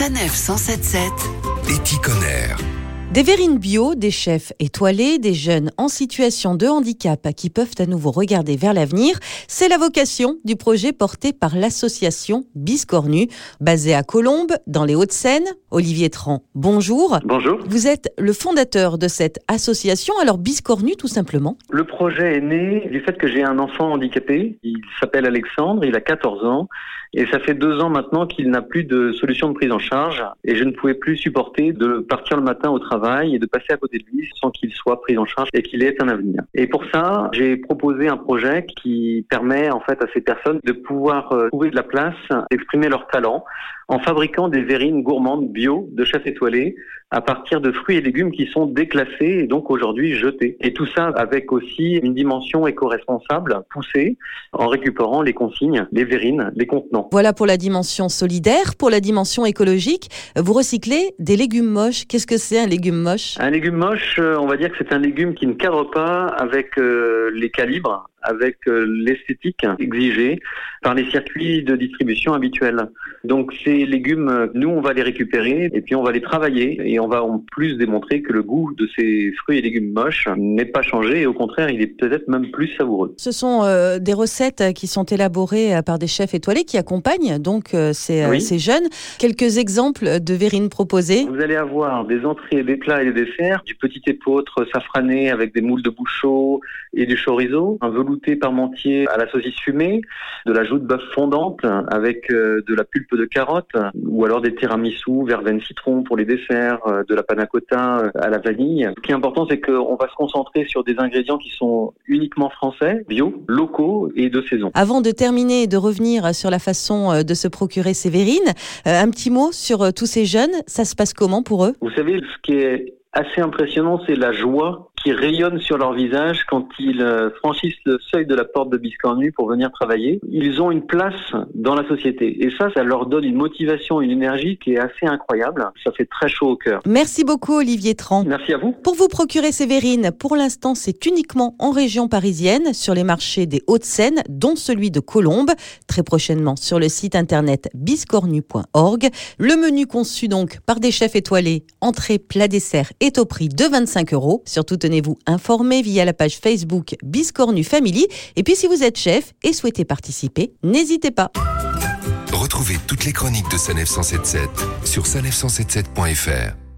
Sanef 177 Éticonner. Des verrines bio, des chefs étoilés, des jeunes en situation de handicap qui peuvent à nouveau regarder vers l'avenir, c'est la vocation du projet porté par l'association Biscornu, basée à Colombes, dans les Hauts-de-Seine. Olivier Tran, bonjour. Bonjour. Vous êtes le fondateur de cette association, alors Biscornu tout simplement. Le projet est né du fait que j'ai un enfant handicapé. Il s'appelle Alexandre, il a 14 ans. Et ça fait deux ans maintenant qu'il n'a plus de solution de prise en charge. Et je ne pouvais plus supporter de partir le matin au travail et de passer à côté de lui sans qu'il soit pris en charge et qu'il ait un avenir. Et pour ça, j'ai proposé un projet qui permet en fait à ces personnes de pouvoir euh, trouver de la place, d'exprimer leur talent en fabriquant des verrines gourmandes bio de chef étoilé à partir de fruits et légumes qui sont déclassés et donc aujourd'hui jetés. Et tout ça avec aussi une dimension éco-responsable poussée en récupérant les consignes, les verrines, les contenants. Voilà pour la dimension solidaire. Pour la dimension écologique, vous recyclez des légumes moches. Qu'est-ce que c'est un légume Un légume moche, euh, on va dire que c'est un légume qui ne cadre pas avec euh, les calibres avec euh, l'esthétique exigée par les circuits de distribution habituels. Donc ces légumes, nous on va les récupérer et puis on va les travailler et on va en plus démontrer que le goût de ces fruits et légumes moches n'est pas changé et au contraire il est peut-être même plus savoureux. Ce sont euh, des recettes qui sont élaborées euh, par des chefs étoilés qui accompagnent donc ces, Oui. ces jeunes. Quelques exemples de verrines proposées. Vous allez avoir des entrées, des plats et des desserts, du petit épeautre safrané avec des moules de bouchot et du chorizo, un velouté parmentier à la saucisse fumée, de la joue de bœuf fondante avec euh, de la pulpe de carotte, ou alors des tiramisu, verveine citron pour les desserts, euh, de la panna cotta euh, à la vanille. Ce qui est important, c'est qu'on va se concentrer sur des ingrédients qui sont uniquement français, bio, locaux et de saison. Avant de terminer et de revenir sur la façon de se procurer euh, un petit mot sur tous ces jeunes. Ça se passe comment pour eux? Vous savez, ce qui est assez impressionnant, c'est la joie qui rayonne sur leur visage quand ils euh, franchissent le seuil de la porte de Biscornu pour venir travailler. Ils ont une place dans la société. Et ça, ça leur donne une motivation, une énergie qui est assez incroyable. Ça fait très chaud au cœur. Merci beaucoup Olivier Tran. Merci à vous. Pour vous procurer ces verrines, pour l'instant, c'est uniquement en région parisienne, sur les marchés des Hauts-de-Seine, dont celui de Colombes, très prochainement sur le site internet biscornu.org. Le menu conçu donc par des chefs étoilés, entrée, plat, dessert, est au prix de 25 euros. Surtout, tenez-vous informé via la page Facebook Biscornu Family. Et puis, si vous êtes chef et souhaitez participer, n'hésitez pas. Retrouvez toutes les chroniques de Sanef 177 sur sanef177.fr.